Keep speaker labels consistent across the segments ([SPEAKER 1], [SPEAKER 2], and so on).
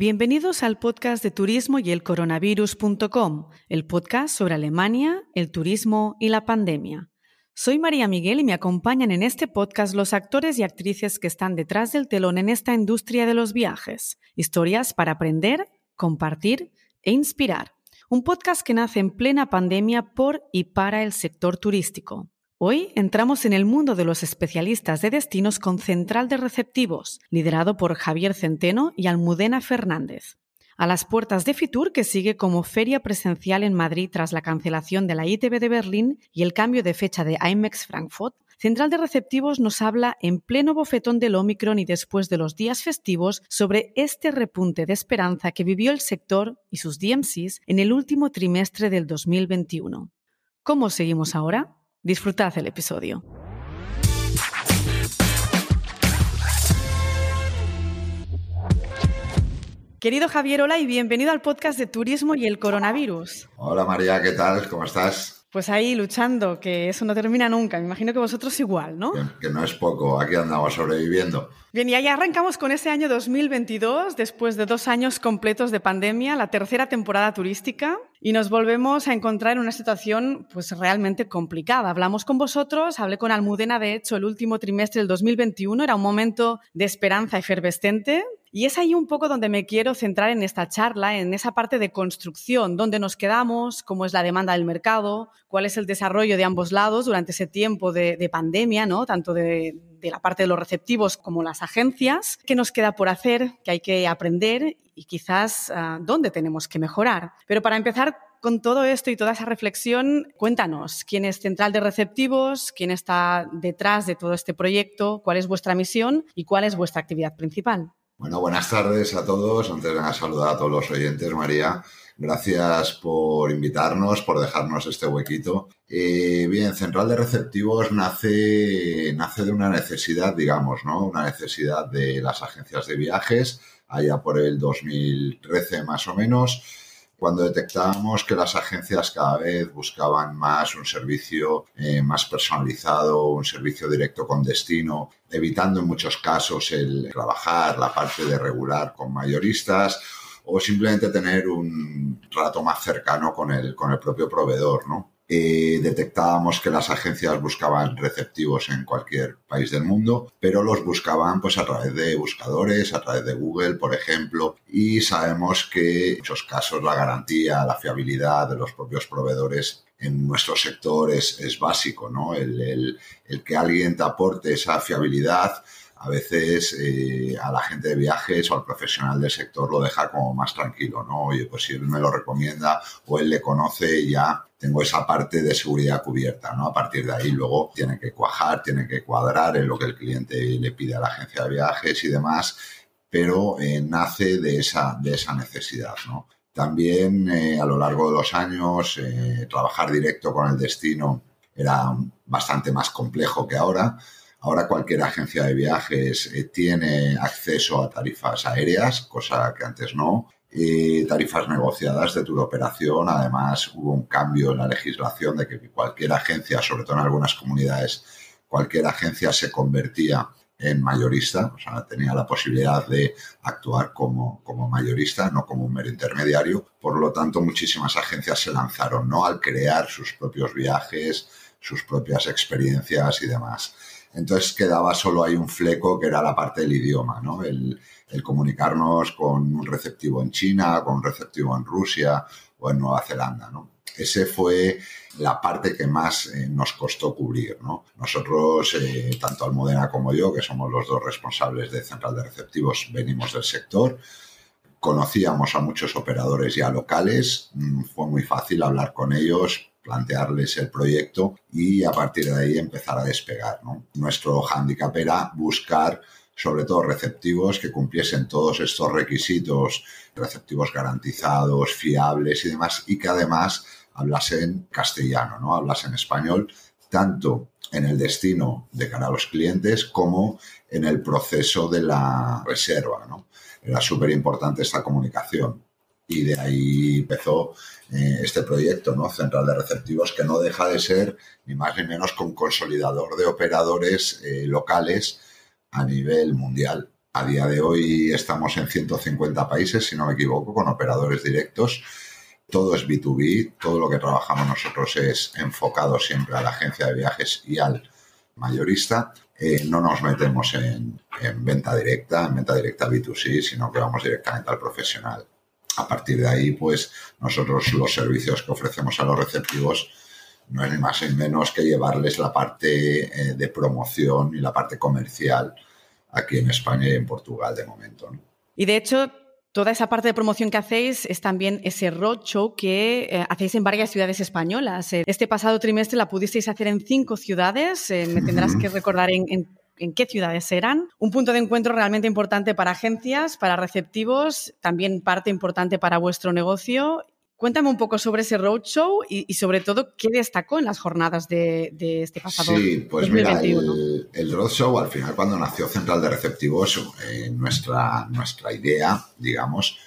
[SPEAKER 1] Bienvenidos al podcast de turismo y el coronavirus.com, el podcast sobre Alemania, el turismo y la pandemia. Soy María Miguel y me acompañan en este podcast los actores y actrices que están detrás del telón en esta industria de los viajes. Historias para aprender, compartir e inspirar. Un podcast que nace en plena pandemia por y para el sector turístico. Hoy entramos en el mundo de los especialistas de destinos con Central de Receptivos, liderado por Javier Centeno y Almudena Fernández. A las puertas de Fitur, que sigue como feria presencial en Madrid tras la cancelación de la ITB de Berlín y el cambio de fecha de IMEX Frankfurt, Central de Receptivos nos habla en pleno bofetón del Omicron y después de los días festivos sobre este repunte de esperanza que vivió el sector y sus DMCs en el último trimestre del 2021. ¿Cómo seguimos ahora? Disfrutad el episodio. Querido Javier, hola y bienvenido al podcast de Turismo y el Coronavirus.
[SPEAKER 2] Hola María, ¿qué tal? ¿Cómo estás?
[SPEAKER 1] Pues ahí luchando, que eso no termina nunca. Me imagino que vosotros igual, ¿no?
[SPEAKER 2] Que, no es poco, aquí andamos sobreviviendo.
[SPEAKER 1] Bien, y ahí arrancamos con ese año 2022, después de dos años completos de pandemia, la tercera temporada turística, y nos volvemos a encontrar en una situación pues realmente complicada. Hablamos con vosotros, hablé con Almudena, de hecho, el último trimestre del 2021 era un momento de esperanza efervescente, y es ahí un poco donde me quiero centrar en esta charla, en esa parte de construcción, dónde nos quedamos, cómo es la demanda del mercado, cuál es el desarrollo de ambos lados durante ese tiempo de, pandemia, ¿no? tanto de, la parte de los receptivos como las agencias, qué nos queda por hacer, qué hay que aprender y quizás ah, dónde tenemos que mejorar. Pero para empezar, con todo esto y toda esa reflexión, cuéntanos quién es Central de Receptivos, quién está detrás de todo este proyecto, cuál es vuestra misión y cuál es vuestra actividad principal.
[SPEAKER 2] Bueno, buenas tardes a todos. Antes de nada, saludar a todos los oyentes, María. Gracias por invitarnos, por dejarnos este huequito. Eh, bien, Central de Receptivos nace, nace de una necesidad, digamos, ¿no? Una necesidad de las agencias de viajes, allá por el 2013 más o menos cuando detectábamos que las agencias cada vez buscaban más un servicio eh, más personalizado, un servicio directo con destino, evitando en muchos casos el trabajar la parte de regular con mayoristas o simplemente tener un trato más cercano con el, con el propio proveedor, ¿no? Eh, detectábamos que las agencias buscaban receptivos en cualquier país del mundo, pero los buscaban pues a través de buscadores, a través de Google, por ejemplo, y sabemos que en muchos casos la garantía, la fiabilidad de los propios proveedores en nuestro sector es, es básico, ¿no? El, el, que alguien te aporte esa fiabilidad a veces eh, a la gente de viajes o al profesional del sector lo deja como más tranquilo, ¿no? Oye, pues si él me lo recomienda o él le conoce, ya tengo esa parte de seguridad cubierta, ¿no? A partir de ahí luego tiene que cuajar, tiene que cuadrar en lo que el cliente le pide a la agencia de viajes y demás, pero eh, nace de esa, de esa necesidad, ¿no? También eh, a lo largo de los años trabajar directo con el destino era bastante más complejo que ahora Ahora cualquier agencia de viajes eh, tiene acceso a tarifas aéreas, cosa que antes no. Y tarifas negociadas de tu operación. Además, hubo un cambio en la legislación de que cualquier agencia, sobre todo en algunas comunidades, cualquier agencia se convertía en mayorista, o sea, tenía la posibilidad de actuar como, como mayorista, no como un mero intermediario. Por lo tanto, muchísimas agencias se lanzaron, ¿no? Al crear sus propios viajes, sus propias experiencias y demás. Entonces quedaba solo ahí un fleco que era la parte del idioma, ¿no? El, comunicarnos con un receptivo en China, con un receptivo en Rusia o en Nueva Zelanda, ¿no? Ese fue la parte que más eh, nos costó cubrir, ¿no? Nosotros, eh, tanto Almudena como yo, que somos los dos responsables de Central de Receptivos, venimos del sector, conocíamos a muchos operadores ya locales, mm, fue muy fácil hablar con ellos, plantearles el proyecto y a partir de ahí empezar a despegar. Nuestro hándicap era buscar sobre todo receptivos que cumpliesen todos estos requisitos, receptivos garantizados, fiables y demás, y que además hablasen castellano, ¿no? Hablasen español, tanto en el destino de cara a los clientes como en el proceso de la reserva, ¿no? Era súper importante esta comunicación y de ahí empezó eh, este proyecto, ¿no? Central de Receptivos, que no deja de ser ni más ni menos que un consolidador de operadores eh, locales a nivel mundial. A día de hoy estamos en 150 países, si no me equivoco, con operadores directos. Todo es B2B, todo lo que trabajamos nosotros es enfocado siempre a la agencia de viajes y al mayorista. Eh, no nos metemos en, en, venta directa, en venta directa B2C, sino que vamos directamente al profesional. A partir de ahí, pues nosotros los servicios que ofrecemos a los receptivos no es ni más ni menos que llevarles la parte eh, de promoción y la parte comercial aquí en España y en Portugal de momento.
[SPEAKER 1] Y de hecho, toda esa parte de promoción que hacéis es también ese roadshow que eh, hacéis en varias ciudades españolas. Eh, este pasado trimestre la pudisteis hacer en cinco ciudades. me tendrás que recordar en, en qué ciudades eran. Un punto de encuentro realmente importante para agencias, para receptivos, también parte importante para vuestro negocio Cuéntame un poco sobre ese roadshow y, y sobre todo qué destacó en las jornadas de, este pasado
[SPEAKER 2] Sí, pues mira, el, el, roadshow al final cuando nació Central de Receptivos, eh, nuestra, nuestra idea, digamos,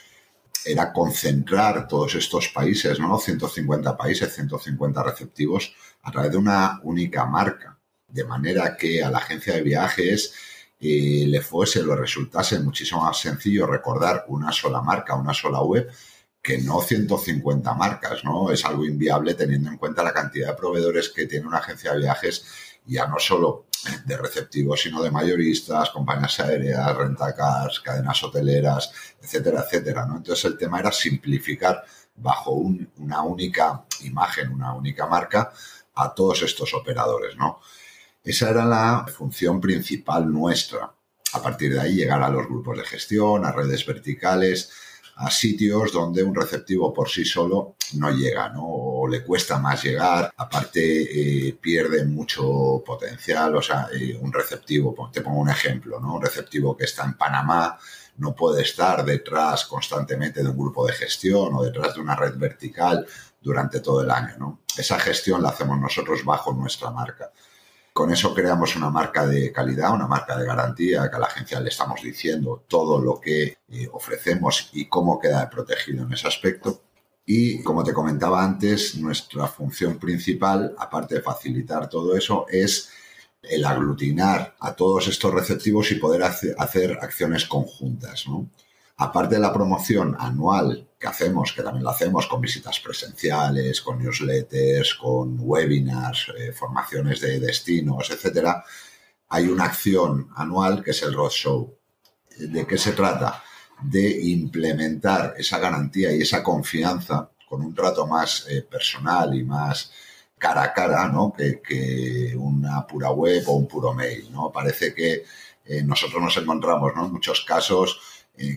[SPEAKER 2] era concentrar todos estos países, ¿no? 150 países, 150 receptivos, a través de una única marca, de manera que a la agencia de viajes eh, le fuese, lo resultase muchísimo más sencillo recordar una sola marca, una sola web, que no 150 marcas, ¿no? Es algo inviable teniendo en cuenta la cantidad de proveedores que tiene una agencia de viajes, ya no solo de receptivos, sino de mayoristas, compañías aéreas, rentacars, cadenas hoteleras, etcétera, etcétera, ¿no? Entonces el tema era simplificar bajo una única imagen, una única marca, a todos estos operadores, ¿no? Esa era la función principal nuestra. A partir de ahí llegar a los grupos de gestión, a redes verticales, a sitios donde un receptivo por sí solo no llega, ¿no? O le cuesta más llegar, aparte eh, pierde mucho potencial, o sea, eh, un receptivo, te pongo un ejemplo, ¿no? Un receptivo que está en Panamá no puede estar detrás constantemente de un grupo de gestión o detrás de una red vertical durante todo el año. Esa gestión la hacemos nosotros bajo nuestra marca. Con eso creamos una marca de calidad, una marca de garantía, que a la agencia le estamos diciendo todo lo que eh, ofrecemos y cómo queda protegido en ese aspecto. Y como te comentaba antes, nuestra función principal, aparte de facilitar todo eso, es el aglutinar a todos estos receptivos y poder hacer acciones conjuntas. ¿no? aparte de la promoción anual que hacemos, que también lo hacemos con visitas presenciales, con newsletters, con webinars, eh, formaciones de destinos, etcétera, hay una acción anual que es el Roadshow. ¿De qué se trata? De implementar esa garantía y esa confianza con un trato más eh, personal y más cara a cara, ¿no? Que, una pura web o un puro mail, ¿no? Parece que eh, nosotros nos encontramos, ¿no? En muchos casos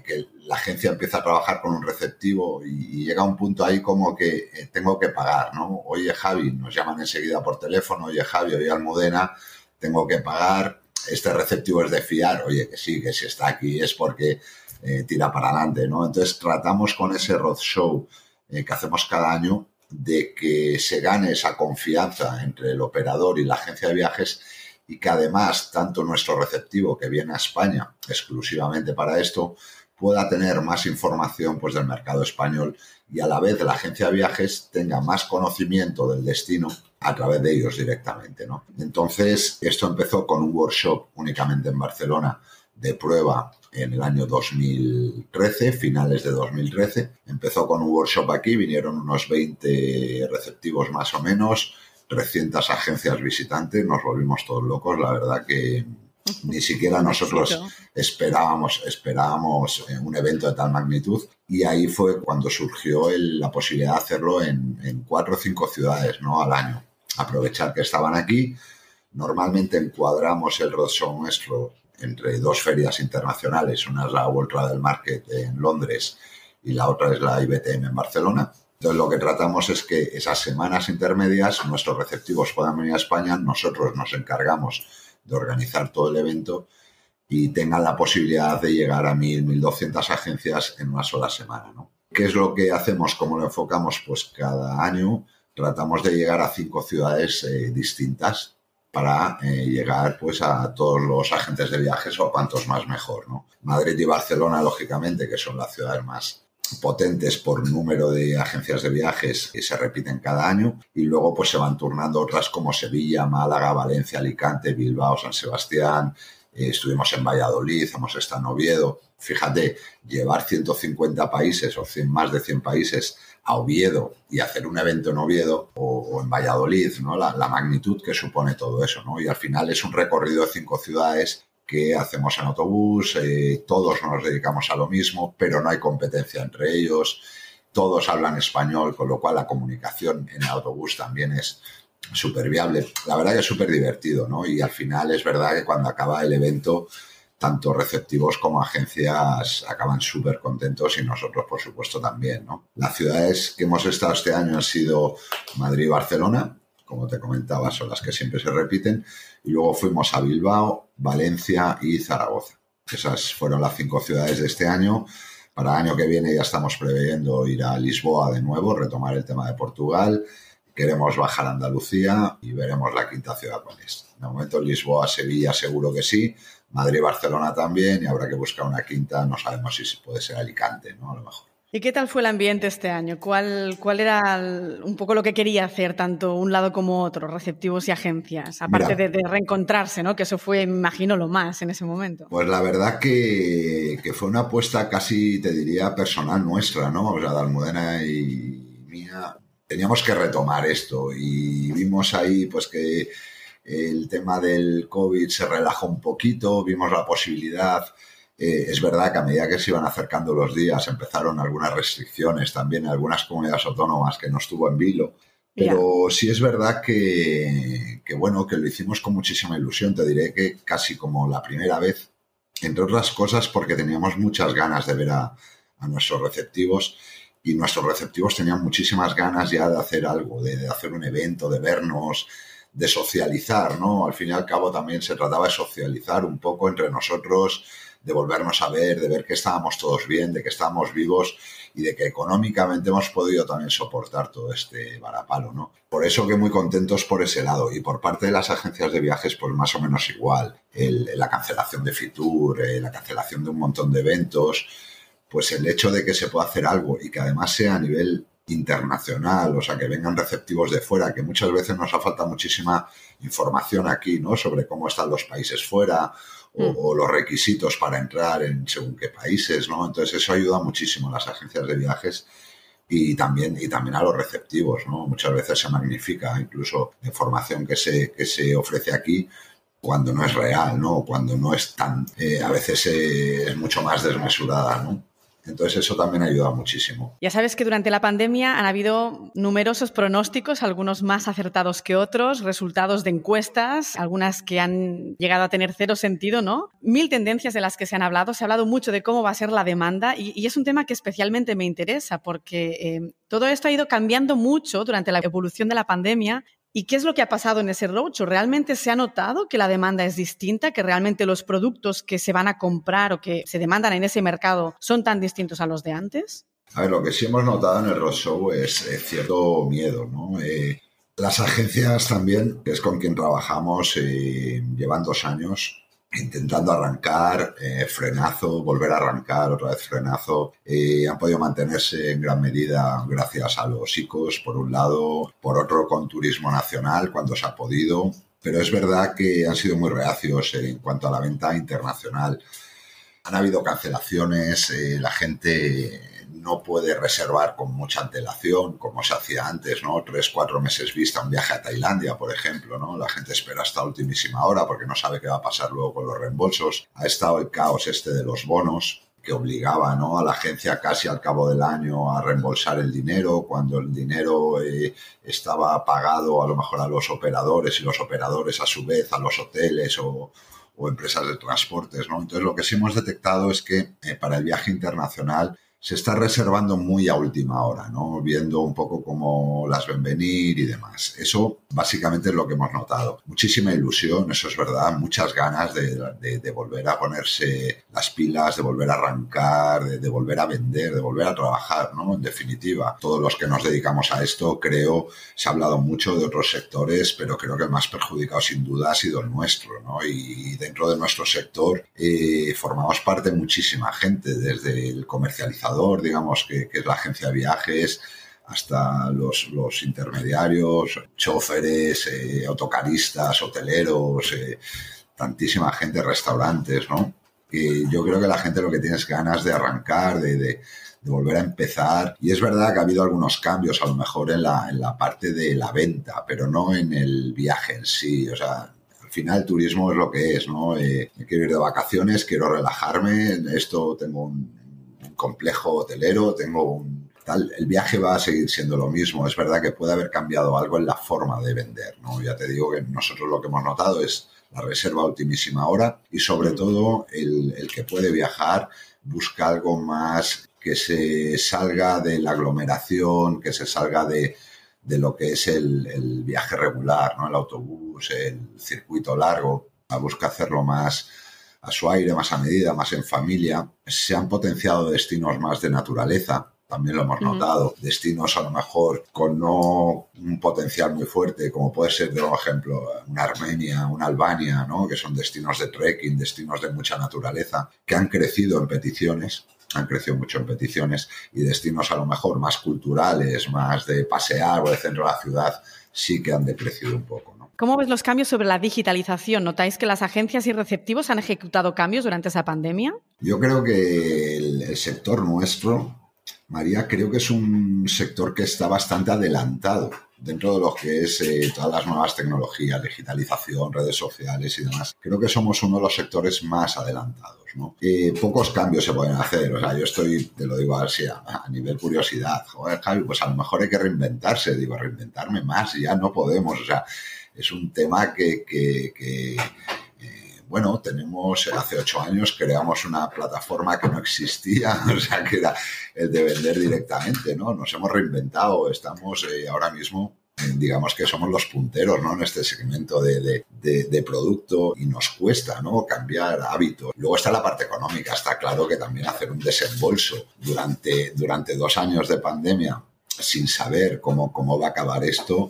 [SPEAKER 2] que la agencia empieza a trabajar con un receptivo y, llega un punto ahí como que eh, tengo que pagar, ¿no? Oye Javi, nos llaman enseguida por teléfono, oye Javi, oye Almudena, tengo que pagar, este receptivo es de fiar, oye que sí, que si está aquí es porque eh, tira para adelante, ¿no? Entonces tratamos con ese roadshow eh, que hacemos cada año de que se gane esa confianza entre el operador y la agencia de viajes y que además tanto nuestro receptivo que viene a España exclusivamente para esto pueda tener más información pues, del mercado español y a la vez la agencia de viajes tenga más conocimiento del destino a través de ellos directamente. ¿no? Entonces, esto empezó con un workshop únicamente en Barcelona de prueba en el año 2013, finales de 2013. Empezó con un workshop aquí, vinieron unos 20 receptivos más o menos, 300 agencias visitantes, nos volvimos todos locos, la verdad que ni siquiera nosotros esperábamos, esperábamos eh, un evento de tal magnitud y ahí fue cuando surgió la posibilidad de hacerlo en, cuatro o cinco ciudades ¿no? al año. Aprovechar que estaban aquí. Normalmente encuadramos el roadshow nuestro entre dos ferias internacionales. Una es la World Travel Market en Londres y la otra es la IBTM en Barcelona. Entonces lo que tratamos es que esas semanas intermedias nuestros receptivos puedan venir a España, nosotros nos encargamos de organizar todo el evento y tengan la posibilidad de llegar a 1.000, 1.200 agencias en una sola semana. ¿no? ¿Qué es lo que hacemos? ¿Cómo lo enfocamos? Pues cada año tratamos de llegar a cinco ciudades eh, distintas para eh, llegar pues a todos los agentes de viajes o a cuantos más mejor. ¿no? Madrid y Barcelona, lógicamente, que son las ciudades más potentes por número de agencias de viajes que se repiten cada año y luego pues se van turnando otras como Sevilla, Málaga, Valencia, Alicante, Bilbao, San Sebastián, eh, estuvimos en Valladolid, hemos estado en Oviedo. Fíjate, llevar 150 países o 100, más de 100 países a Oviedo y hacer un evento en Oviedo o, en Valladolid, ¿no? La, magnitud que supone todo eso, ¿no? Y al final es un recorrido de cinco ciudades que hacemos en autobús, eh, todos nos dedicamos a lo mismo, pero no hay competencia entre ellos, todos hablan español, con lo cual la comunicación en autobús también es súper viable. La verdad que es súper divertido, ¿no? Y al final es verdad que cuando acaba el evento, tanto receptivos como agencias acaban súper contentos y nosotros, por supuesto, también, ¿no? Las ciudades que hemos estado este año han sido Madrid y Barcelona, como te comentaba, son las que siempre se repiten, y luego fuimos a Bilbao, Valencia y Zaragoza. Esas fueron las cinco ciudades de este año. Para el año que viene ya estamos preveyendo ir a Lisboa de nuevo, retomar el tema de Portugal queremos bajar a Andalucía y veremos la quinta ciudad con es. De momento Lisboa, Sevilla seguro que sí, Madrid, Barcelona también y habrá que buscar una quinta, no sabemos si puede ser Alicante, ¿no? A lo mejor.
[SPEAKER 1] ¿Y qué tal fue el ambiente este año? ¿Cuál, cuál era un poco lo que quería hacer tanto un lado como otro, receptivos y agencias? Aparte de, reencontrarse, ¿no? Que eso fue, me imagino, lo más en ese momento.
[SPEAKER 2] Pues la verdad que, que fue una apuesta casi, te diría, personal nuestra, ¿no? O sea, de Almudena y mía teníamos que retomar esto y vimos ahí pues que el tema del COVID se relajó un poquito, vimos la posibilidad, eh, es verdad que a medida que se iban acercando los días empezaron algunas restricciones también en algunas comunidades autónomas que no estuvo en vilo, pero sí es verdad que, bueno, que lo hicimos con muchísima ilusión, te diré que casi como la primera vez, entre otras cosas porque teníamos muchas ganas de ver a, a nuestros receptivos y nuestros receptivos tenían muchísimas ganas ya de hacer algo, de, hacer un evento, de vernos, de socializar, ¿no? Al fin y al cabo también se trataba de socializar un poco entre nosotros, de volvernos a ver, de ver que estábamos todos bien, de que estábamos vivos y de que económicamente hemos podido también soportar todo este varapalo, ¿no? Por eso que muy contentos por ese lado y por parte de las agencias de viajes pues más o menos igual, la cancelación de Fitur, eh, la cancelación de un montón de eventos, pues el hecho de que se pueda hacer algo y que además sea a nivel internacional, o sea, que vengan receptivos de fuera, que muchas veces nos ha faltado muchísima información aquí, ¿no? Sobre cómo están los países fuera o, mm. los requisitos para entrar en según qué países, ¿no? Entonces eso ayuda muchísimo a las agencias de viajes y también, y también a los receptivos, ¿no? Muchas veces se magnifica incluso la información que se, que se ofrece aquí cuando no es real, ¿no? Cuando no es tan, eh, a veces eh, es mucho más desmesurada, ¿no? Entonces eso también ayuda muchísimo.
[SPEAKER 1] Ya sabes que durante la pandemia han habido numerosos pronósticos, algunos más acertados que otros, resultados de encuestas, algunas que han llegado a tener cero sentido, ¿no? Mil tendencias de las que se han hablado. Se ha hablado mucho de cómo va a ser la demanda y, es un tema que especialmente me interesa porque eh, todo esto ha ido cambiando mucho durante la evolución de la pandemia ¿Y qué es lo que ha pasado en ese roadshow? ¿Realmente se ha notado que la demanda es distinta, que realmente los productos que se van a comprar o que se demandan en ese mercado son tan distintos a los de antes?
[SPEAKER 2] A ver, lo que sí hemos notado en el roadshow es, cierto miedo, ¿no? Eh, las agencias también, que es con quien trabajamos, eh, llevan dos años intentando arrancar, eh, frenazo, volver a arrancar, otra vez frenazo. Eh, han podido mantenerse en gran medida gracias a los ICOs, por un lado, por otro con turismo nacional, cuando se ha podido. Pero es verdad que han sido muy reacios en cuanto a la venta internacional. Han habido cancelaciones, eh, la gente no puede reservar con mucha antelación, como se hacía antes, ¿no? Tres, cuatro meses vista un viaje a Tailandia, por ejemplo, ¿no? La gente espera hasta ultimísima hora porque no sabe qué va a pasar luego con los reembolsos. Ha estado el caos este de los bonos, que obligaba ¿no? a la agencia casi al cabo del año a reembolsar el dinero cuando el dinero eh, estaba pagado a lo mejor a los operadores y los operadores a su vez a los hoteles o, o empresas de transportes. ¿no? Entonces lo que sí hemos detectado es que eh, para el viaje internacional se está reservando muy a última hora, ¿no? Viendo un poco cómo las ven venir y demás. Eso básicamente es lo que hemos notado. Muchísima ilusión, eso es verdad, muchas ganas de, volver a ponerse las pilas, de volver a arrancar, de, volver a vender, de volver a trabajar, ¿no? En definitiva, todos los que nos dedicamos a esto, creo, se ha hablado mucho de otros sectores, pero creo que el más perjudicado sin duda ha sido el nuestro, ¿no? Y dentro de nuestro sector eh, formamos parte muchísima gente, desde el comercializador digamos, que, es la agencia de viajes, hasta los, intermediarios, choferes, eh, autocaristas, hoteleros, eh, tantísima gente, restaurantes, ¿no? Y yo creo que la gente lo que tiene es ganas de arrancar, de, de, volver a empezar. Y es verdad que ha habido algunos cambios, a lo mejor en la, en la parte de la venta, pero no en el viaje en sí. O sea, al final el turismo es lo que es, ¿no? Eh, quiero ir de vacaciones, quiero relajarme, esto tengo un, complejo hotelero, tengo un Tal, el viaje va a seguir siendo lo mismo. Es verdad que puede haber cambiado algo en la forma de vender, ¿no? Ya te digo que nosotros lo que hemos notado es la reserva a ultimísima hora y sobre mm. todo el, que puede viajar busca algo más que se salga de la aglomeración, que se salga de, lo que es el, viaje regular, ¿no? el autobús, el circuito largo, busca hacerlo más a su aire, más a medida, más en familia. Se han potenciado destinos más de naturaleza, también lo hemos notado, destinos a lo mejor con no un potencial muy fuerte, como puede ser, por ejemplo, una Armenia, una Albania, ¿no? que son destinos de trekking, destinos de mucha naturaleza, que han crecido en peticiones, han crecido mucho en peticiones, y destinos a lo mejor más culturales, más de pasear o de centro de la ciudad, sí que han decrecido un poco.
[SPEAKER 1] ¿Cómo ves los cambios sobre la digitalización? ¿Notáis que las agencias y receptivos han ejecutado cambios durante esa pandemia?
[SPEAKER 2] Yo creo que el sector nuestro María, creo que es un sector que está bastante adelantado dentro de lo que es eh, todas las nuevas tecnologías, digitalización, redes sociales y demás. Creo que somos uno de los sectores más adelantados. pocos cambios se pueden hacer. O sea, yo estoy, te lo digo así, a, a, nivel curiosidad. Joder, Javi, pues a lo mejor hay que reinventarse. Digo, reinventarme más, ya no podemos. O sea, es un tema que, que, que bueno, tenemos, hace ocho años creamos una plataforma que no existía, o sea, que era el de vender directamente, ¿no? Nos hemos reinventado, estamos eh, ahora mismo digamos que somos los punteros ¿no? en este segmento de, de, producto y nos cuesta ¿no? cambiar hábitos. Luego está la parte económica, está claro que también hacer un desembolso durante, durante dos años de pandemia sin saber cómo, cómo va a acabar esto,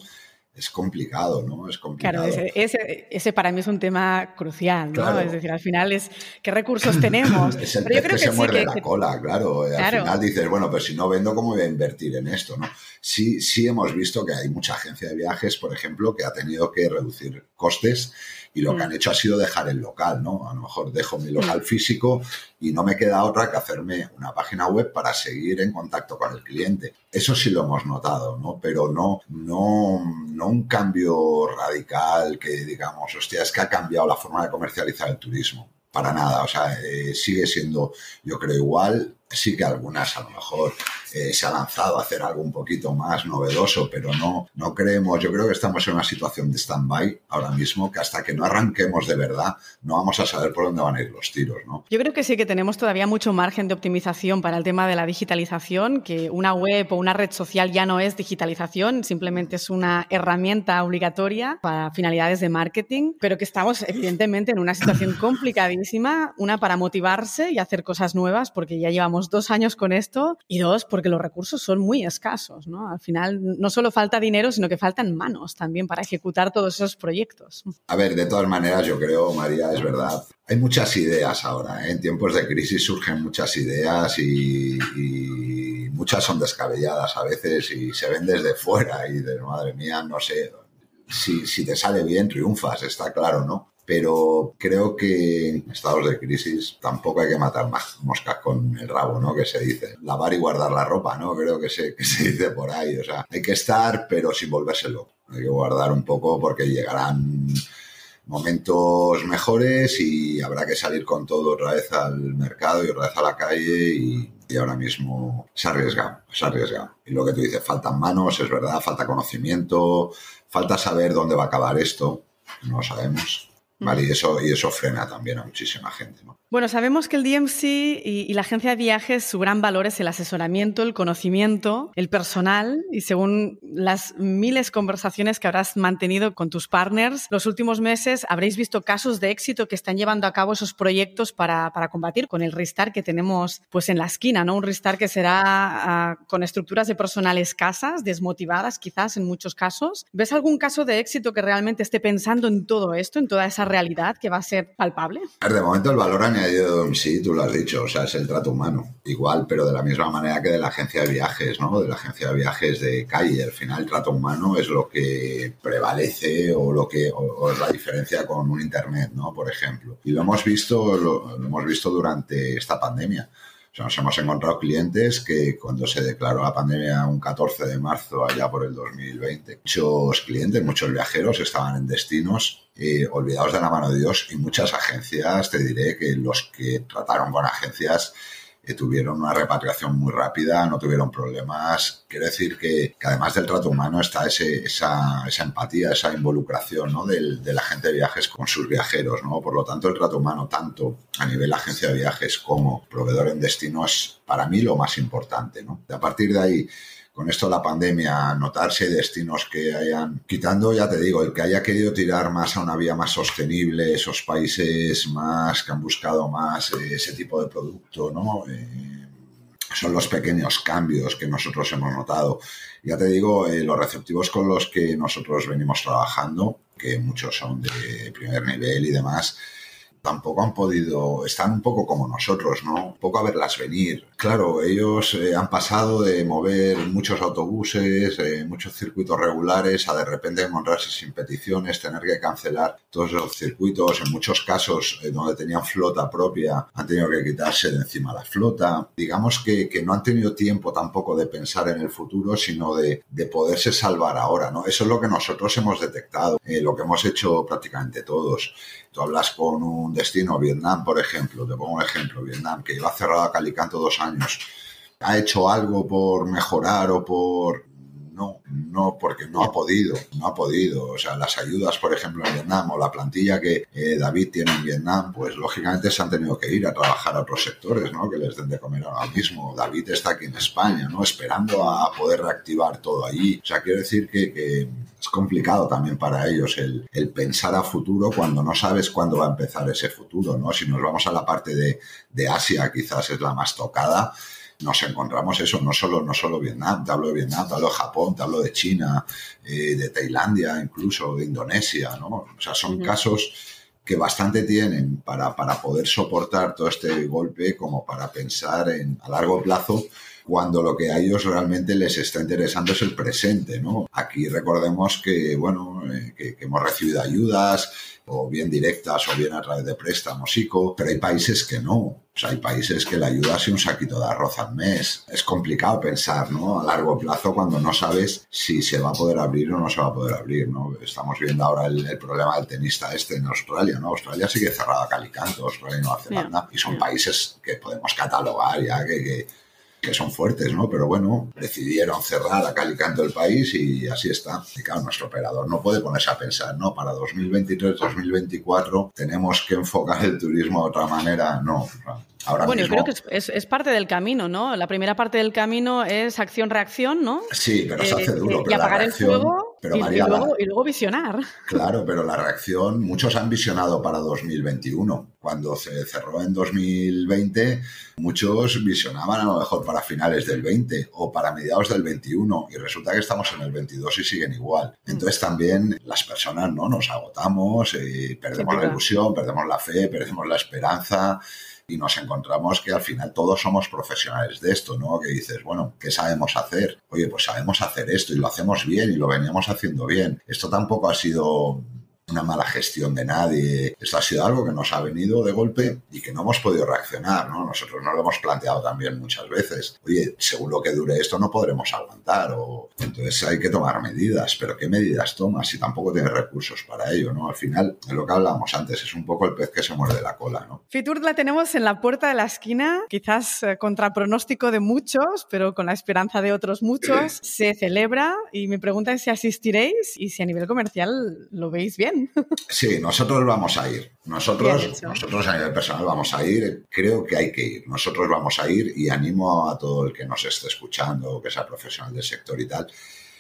[SPEAKER 2] es complicado, ¿no? Es complicado.
[SPEAKER 1] Claro, ese, ese, para mí es un tema crucial, ¿no? Es decir, al final es qué recursos tenemos.
[SPEAKER 2] es el que, se muerde la cola, claro. Al final dices, bueno, pues si no vendo, ¿cómo voy a invertir en esto, no? Sí, sí hemos visto que hay mucha agencia de viajes, por ejemplo, que ha tenido que reducir costes y lo que han mm. hecho ha sido dejar el local, ¿no? A lo mejor dejo mi local físico y no me queda otra que hacerme una página web para seguir en contacto con el cliente. Eso sí lo hemos notado, ¿no? Pero no, no, no un cambio radical que digamos, hostia, es que ha cambiado la forma de comercializar el turismo. Para nada, o sea, eh, sigue siendo, yo creo, igual. Sí que algunas a lo mejor eh, se ha lanzado a hacer algo un poquito más novedoso, pero no, no creemos, yo creo que estamos en una situación de stand-by ahora mismo, que hasta que no arranquemos de verdad, no vamos a saber por dónde van a ir los tiros, ¿no?
[SPEAKER 1] Yo creo que sí que tenemos todavía mucho margen de optimización para el tema de la digitalización, que una web o una red social ya no es digitalización, simplemente es una herramienta obligatoria para finalidades de marketing, pero que estamos evidentemente en una situación complicadísima, una para motivarse y hacer cosas nuevas, porque ya llevamos dos años con esto, y dos, porque que los recursos son muy escasos, ¿no? Al final no solo falta dinero, sino que faltan manos también para ejecutar todos esos proyectos.
[SPEAKER 2] A ver, de todas maneras, yo creo, María, es verdad. Hay muchas ideas ahora, ¿eh? en tiempos de crisis surgen muchas ideas y, muchas son descabelladas a veces y se ven desde fuera y de madre mía, no sé, si, si te sale bien, triunfas, está claro, ¿no? Pero creo que en estados de crisis tampoco hay que matar más moscas con el rabo, ¿no? Que se dice. Lavar y guardar la ropa, ¿no? Creo que se, que se dice por ahí. O sea, hay que estar, pero sin volvérselo. Hay que guardar un poco porque llegarán momentos mejores y habrá que salir con todo otra vez al mercado y otra vez a la calle y, y ahora mismo se ha arriesgado, se ha arriesgado. Y lo que tú dices, faltan manos, es verdad, falta conocimiento, falta saber dónde va a acabar esto, no lo sabemos. ¿Vale? Y eso, y eso frena también a muchísima gente.
[SPEAKER 1] Bueno, sabemos que el DMC y, la agencia de viajes, su gran valor es el asesoramiento, el conocimiento, el personal y según las miles de conversaciones que habrás mantenido con tus partners, los últimos meses habréis visto casos de éxito que están llevando a cabo esos proyectos para, para combatir con el restart que tenemos pues en la esquina, ¿no? Un restart que será ah, con estructuras de personal escasas, desmotivadas quizás en muchos casos. ¿Ves algún caso de éxito que realmente esté pensando en todo esto, en toda esa realidad que va a ser palpable?
[SPEAKER 2] De momento el valor añadido sí, tú lo has dicho, o sea, es el trato humano. Igual, pero de la misma manera que de la agencia de viajes, ¿no? De la agencia de viajes de calle. Al final el trato humano es lo que prevalece o lo que o, es la diferencia con un internet, ¿no? Por ejemplo. Y lo hemos visto, lo hemos visto durante esta pandemia nos hemos encontrado clientes que cuando se declaró la pandemia un 14 de marzo allá por el 2020, muchos clientes, muchos viajeros estaban en destinos eh, olvidados de la mano de Dios y muchas agencias, te diré que los que trataron con agencias tuvieron una repatriación muy rápida, no tuvieron problemas. Quiero decir que, además del trato humano está ese, esa, empatía, esa involucración ¿no? del, del, agente de viajes con sus viajeros. ¿no? Por lo tanto, el trato humano, tanto a nivel agencia de viajes como proveedor en destino, es para mí lo más importante. ¿no? A partir de ahí, con esto de la pandemia, notarse destinos que hayan, quitando, ya te digo, el que haya querido tirar más a una vía más sostenible, esos países más que han buscado más eh, ese tipo de producto, ¿no? Eh, son los pequeños cambios que nosotros hemos notado. Ya te digo, eh, los receptivos con los que nosotros venimos trabajando, que muchos son de primer nivel y demás, tampoco han podido, están un poco como nosotros, ¿no? Un poco a verlas venir. Claro, ellos eh, han pasado de mover muchos autobuses, eh, muchos circuitos regulares, a de repente encontrarse sin peticiones, tener que cancelar todos los circuitos. En muchos casos, eh, donde tenían flota propia, han tenido que quitarse de encima la flota. Digamos que, no han tenido tiempo tampoco de pensar en el futuro, sino de, de poderse salvar ahora, ¿no? Eso es lo que nosotros hemos detectado, lo que hemos hecho prácticamente todos. Tú hablas con un destino, Vietnam, por ejemplo, te pongo un ejemplo, Vietnam, que iba cerrado a Calicanto dos años, ha hecho algo por mejorar o por no, no, porque no ha podido, no ha podido. O sea, las ayudas, por ejemplo, en Vietnam o la plantilla que eh, David tiene en Vietnam, pues lógicamente se han tenido que ir a trabajar a otros sectores, ¿no? Que les den de comer ahora mismo. David está aquí en España, ¿no? Esperando a poder reactivar todo allí. O sea, quiero decir que, es complicado también para ellos el, el, pensar a futuro cuando no sabes cuándo va a empezar ese futuro, ¿no? Si nos vamos a la parte de, de Asia, quizás es la más tocada nos encontramos eso, no solo, no solo Vietnam, te hablo de Vietnam, te hablo de Japón, te hablo de China, eh, de Tailandia, incluso de Indonesia, ¿no? O sea, son casos que bastante tienen para, para poder soportar todo este golpe como para pensar en a largo plazo cuando lo que a ellos realmente les está interesando es el presente, ¿no? Aquí recordemos que, bueno, eh, que, hemos recibido ayudas, o bien directas o bien a través de préstamos ICO, pero hay países que no. O sea, hay países que la ayuda es un saquito de arroz al mes. Es complicado pensar, ¿no? A largo plazo cuando no sabes si se va a poder abrir o no se va a poder abrir, ¿no? Estamos viendo ahora el, problema del tenista este en Australia, ¿no? Australia sigue cerrada a calicanto, Australia y Nueva Zelanda, y son países que podemos catalogar ya que que son fuertes, ¿no? Pero bueno, decidieron cerrar a cal y canto el país y así está. Y claro, nuestro operador no puede ponerse a pensar, ¿no? Para 2023, 2024 tenemos que enfocar el turismo de otra manera. No,
[SPEAKER 1] bueno, yo creo que es, parte del camino, ¿no? La primera parte del camino es acción-reacción, ¿no?
[SPEAKER 2] Sí, pero se hace eh, duro.
[SPEAKER 1] y apagar el fuego y, luego, visionar.
[SPEAKER 2] Claro, pero la reacción, muchos han visionado para 2021. Cuando se cerró en 2020, muchos visionaban a lo mejor para finales del 20 o para mediados del 21 y resulta que estamos en el 22 y siguen igual. Mm. Entonces también las personas, ¿no? Nos agotamos, y eh, perdemos la ilusión, perdemos la fe, perdemos la esperanza y nos encontramos que al final todos somos profesionales de esto, ¿no? Que dices, bueno, ¿qué sabemos hacer? Oye, pues sabemos hacer esto y lo hacemos bien y lo veníamos haciendo bien. Esto tampoco ha sido una mala gestión de nadie. Esto ha sido algo que nos ha venido de golpe y que no hemos podido reaccionar, ¿no? Nosotros nos lo hemos planteado también muchas veces. Oye, según lo que dure esto no podremos aguantar o entonces hay que tomar medidas, pero ¿qué medidas tomas si tampoco tienes recursos para ello, ¿no? Al final, es lo que hablábamos antes, es un poco el pez que se muerde la cola, ¿no?
[SPEAKER 1] Fitur la tenemos en la puerta de la esquina, quizás eh, contra pronóstico de muchos, pero con la esperanza de otros muchos, se celebra y mi pregunta es si asistiréis y si a nivel comercial lo veis bien.
[SPEAKER 2] Sí, nosotros vamos a ir. Nosotros, nosotros a nivel personal vamos a ir. Creo que hay que ir. Nosotros vamos a ir y animo a todo el que nos esté escuchando, que sea profesional del sector y tal,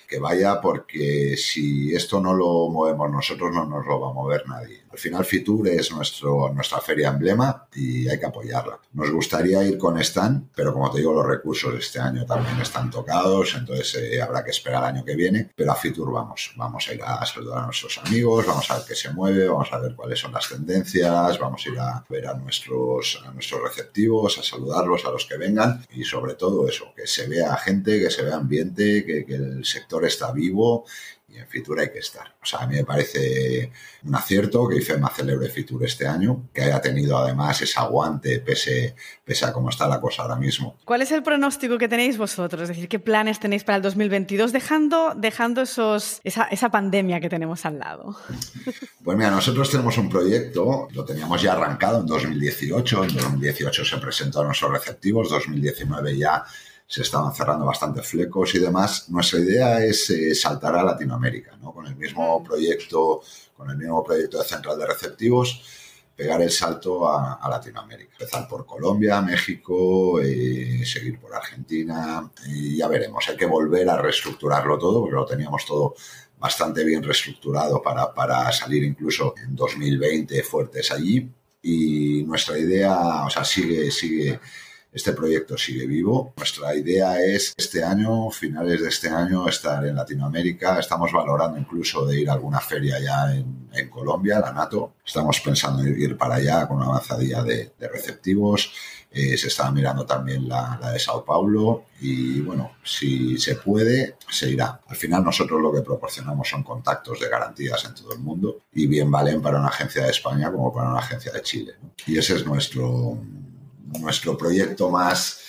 [SPEAKER 2] que vaya porque si esto no lo movemos nosotros no nos lo va a mover nadie. Al final Fitur es nuestro, nuestra feria emblema y hay que apoyarla. Nos gustaría ir con Stan, pero como te digo, los recursos este año también están tocados, entonces eh, habrá que esperar el año que viene, pero a Fitur vamos, vamos a ir a saludar a nuestros amigos, vamos a ver qué se mueve, vamos a ver cuáles son las tendencias, vamos a ir a ver a nuestros, a nuestros receptivos, a saludarlos a los que vengan y sobre todo eso, que se vea gente, que se vea ambiente, que, que el sector está vivo y en Fitur hay que estar. O sea, a mí me parece un acierto que IFEMA celebre Fitur este año, que haya tenido además ese aguante pese, pese a cómo está la cosa ahora mismo.
[SPEAKER 1] ¿Cuál es el pronóstico que tenéis vosotros? Es decir, ¿qué planes tenéis para el 2022 dejando, dejando esos, esa, esa pandemia que tenemos al lado?
[SPEAKER 2] Pues mira, nosotros tenemos un proyecto, lo teníamos ya arrancado en 2018, en 2018 se presentó a nuestros receptivos, 2019 ya se estaban cerrando bastantes flecos y demás. Nuestra idea es eh, saltar a Latinoamérica, ¿no? Con el mismo proyecto, con el mismo proyecto de central de receptivos, pegar el salto a, a Latinoamérica. Empezar por Colombia, México, eh, seguir por Argentina y ya veremos. Hay que volver a reestructurarlo todo, porque lo teníamos todo bastante bien reestructurado para, para salir incluso en 2020 fuertes allí. Y nuestra idea, o sea, sigue, sigue este proyecto sigue vivo. Nuestra idea es este año, finales de este año, estar en Latinoamérica. Estamos valorando incluso de ir a alguna feria ya en, en Colombia, la NATO. Estamos pensando en ir para allá con una avanzadilla de, de receptivos. Eh, se está mirando también la, la, de Sao Paulo y bueno, si se puede, se irá. Al final nosotros lo que proporcionamos son contactos de garantías en todo el mundo y bien valen para una agencia de España como para una agencia de Chile. ¿no? Y ese es nuestro, nuestro proyecto más,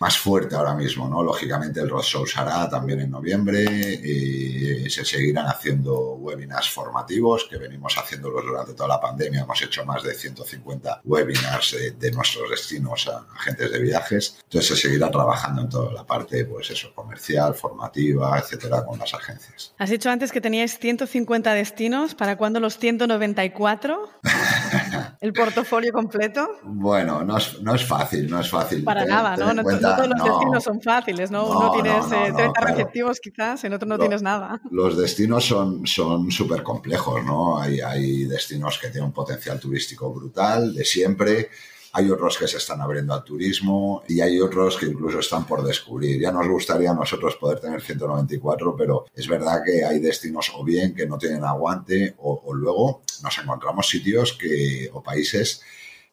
[SPEAKER 2] más fuerte ahora mismo, ¿no? Lógicamente el Roadshow se hará también en noviembre y se seguirán haciendo webinars formativos que venimos haciéndolos durante toda la pandemia. Hemos hecho más de 150 webinars de, de nuestros destinos a agentes de viajes. Entonces se seguirá trabajando en toda la parte, pues eso, comercial, formativa, etcétera, con las agencias.
[SPEAKER 1] Has dicho antes que teníais 150 destinos. ¿Para cuándo los 194? ¿El portafolio completo?
[SPEAKER 2] Bueno, no es, no es fácil, no es fácil.
[SPEAKER 1] Para ten, nada, ten ¿no? No, cuenta, no, todos los no, destinos son fáciles, ¿no? Uno tienes eh, 30 receptivos quizás, en otro no lo, tienes nada.
[SPEAKER 2] Los destinos son súper son complejos, ¿no? Hay, hay destinos que tienen un potencial turístico brutal, de siempre, hay otros que se están abriendo al turismo y hay otros que incluso están por descubrir. Ya nos gustaría a nosotros poder tener 194, pero es verdad que hay destinos o bien que no tienen aguante o, o luego nos encontramos sitios que, o países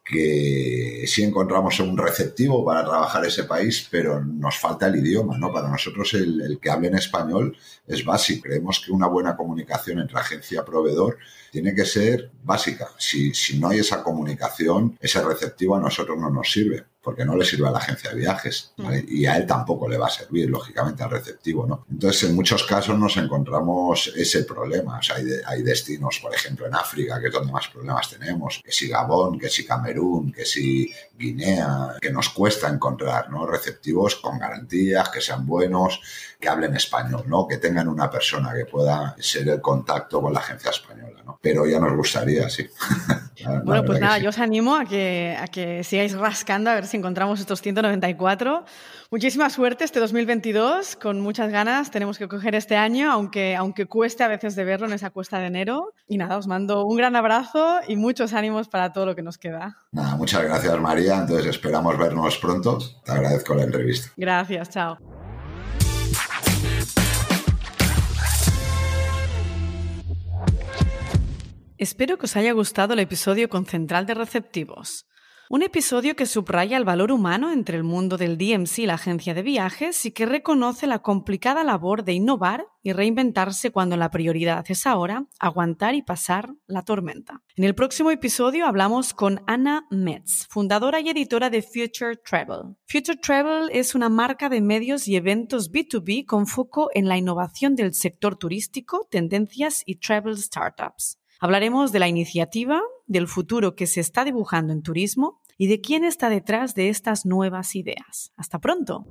[SPEAKER 2] que sí encontramos un receptivo para trabajar ese país, pero nos falta el idioma, ¿no? Para nosotros el, el que hable en español es básico. Creemos que una buena comunicación entre agencia y proveedor tiene que ser básica. Si, si no hay esa comunicación, ese receptivo a nosotros no nos sirve porque no le sirve a la agencia de viajes ¿vale? y a él tampoco le va a servir, lógicamente, al receptivo, ¿no? Entonces, en muchos casos nos encontramos ese problema. O sea, hay, de, hay, destinos, por ejemplo, en África, que es donde más problemas tenemos, que si Gabón, que si Camerún, que si Guinea, que nos cuesta encontrar, ¿no? Receptivos con garantías, que sean buenos, que hablen español, ¿no? Que tengan una persona que pueda ser el contacto con la agencia española, ¿no? Pero ya nos gustaría, sí.
[SPEAKER 1] la, bueno, la pues nada, sí. yo os animo a que, a que sigáis rascando a ver si encontramos estos 194. Muchísima suerte este 2022, con muchas ganas tenemos que coger este año, aunque, aunque cueste a veces de verlo en esa cuesta de enero. Y nada, os mando un gran abrazo y muchos ánimos para todo lo que nos queda.
[SPEAKER 2] Nada, muchas gracias María, entonces esperamos vernos pronto. Te agradezco la entrevista.
[SPEAKER 1] Gracias, chao. Espero que os haya gustado el episodio con Central de Receptivos. Un episodio que subraya el valor humano entre el mundo del DMC y la agencia de viajes y que reconoce la complicada labor de innovar y reinventarse cuando la prioridad es ahora aguantar y pasar la tormenta. En el próximo episodio hablamos con Anna Metz, fundadora y editora de Future Travel. Future Travel es una marca de medios y eventos B2B con foco en la innovación del sector turístico, tendencias y travel startups. Hablaremos de la iniciativa, del futuro que se está dibujando en turismo y de quién está detrás de estas nuevas ideas. Hasta pronto.